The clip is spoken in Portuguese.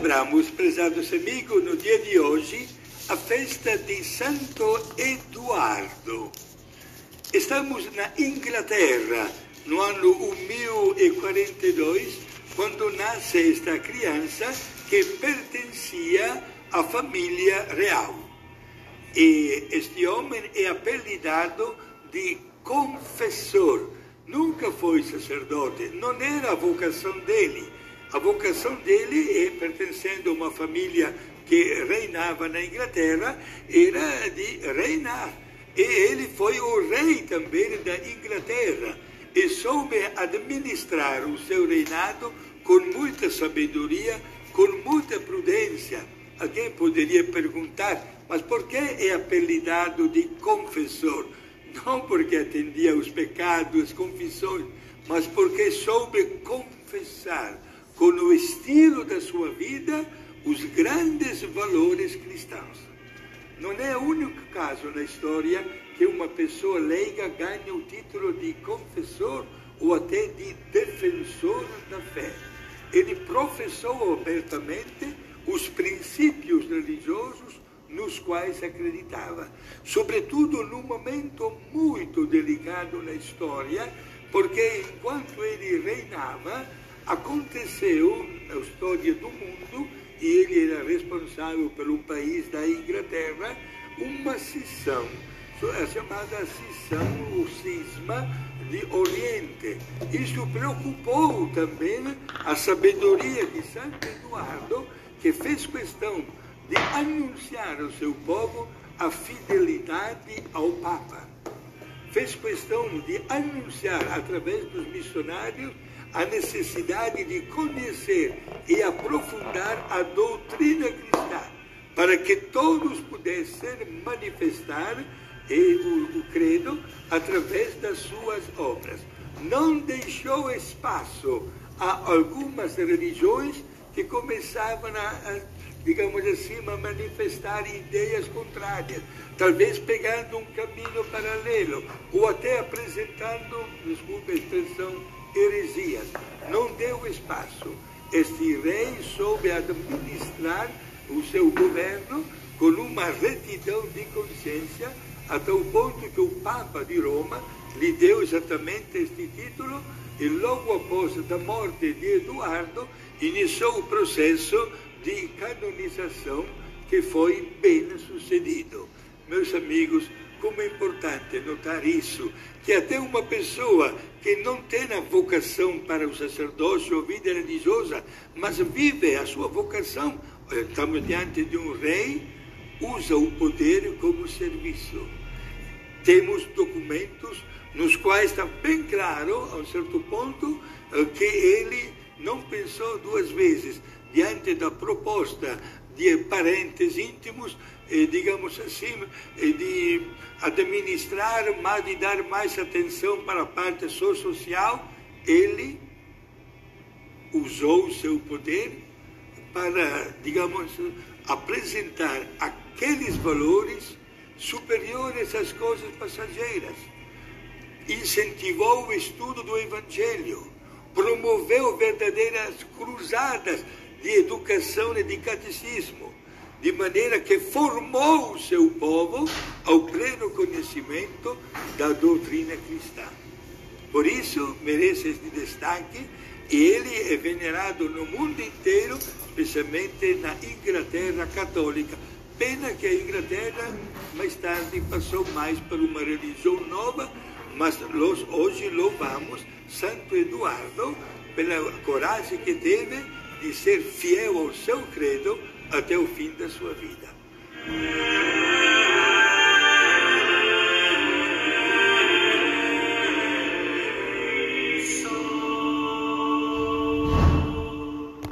celebramos, prezados amigos, no dia de hoje, a festa de Santo Eduardo. Estamos na Inglaterra, no ano 1042, quando nasce esta criança que pertencia à família real. E este homem é apelidado de confessor. Nunca foi sacerdote, não era a vocação dele. A vocação dele, é, pertencendo a uma família que reinava na Inglaterra, era de reinar. E ele foi o rei também da Inglaterra e soube administrar o seu reinado com muita sabedoria, com muita prudência. Alguém poderia perguntar, mas por que é apelidado de confessor? Não porque atendia os pecados, confissões, mas porque soube confessar com o estilo da sua vida os grandes valores cristãos. Não é o único caso na história que uma pessoa leiga ganha o título de confessor ou até de defensor da fé. Ele professou abertamente os princípios religiosos nos quais acreditava, sobretudo num momento muito delicado na história, porque enquanto ele reinava, aconteceu a história do mundo e ele era responsável pelo país da Inglaterra, uma cisão a chamada cisão, o cisma de Oriente. Isso preocupou também a sabedoria de Santo Eduardo, que fez questão de anunciar ao seu povo a fidelidade ao Papa. Fez questão de anunciar, através dos missionários, a necessidade de conhecer e aprofundar a doutrina cristã, para que todos pudessem manifestar o, o credo através das suas obras. Não deixou espaço a algumas religiões que começavam a, a digamos assim, a manifestar ideias contrárias, talvez pegando um caminho paralelo, ou até apresentando, desculpe a expressão, heresias. Não deu espaço. Este rei soube administrar o seu governo com uma retidão de consciência até o ponto que o Papa de Roma lhe deu exatamente este título e logo após a morte de Eduardo iniciou o processo de canonização que foi bem sucedido. Meus amigos, como é importante notar isso, que até uma pessoa que não tem a vocação para o sacerdócio ou vida religiosa, mas vive a sua vocação, estamos diante de um rei, usa o poder como serviço. Temos documentos nos quais está bem claro, a um certo ponto, eh, que ele não pensou duas vezes diante da proposta de parentes íntimos, digamos assim, de administrar, mas de dar mais atenção para a parte social, ele usou o seu poder para, digamos, apresentar aqueles valores superiores às coisas passageiras. Incentivou o estudo do Evangelho, promoveu verdadeiras cruzadas de educação e de catecismo, de maneira que formou o seu povo ao pleno conhecimento da doutrina cristã. Por isso, merece este destaque e ele é venerado no mundo inteiro, especialmente na Inglaterra católica, Pena que a Inglaterra mais tarde passou mais para uma religião nova, mas hoje louvamos Santo Eduardo pela coragem que teve de ser fiel ao seu credo até o fim da sua vida.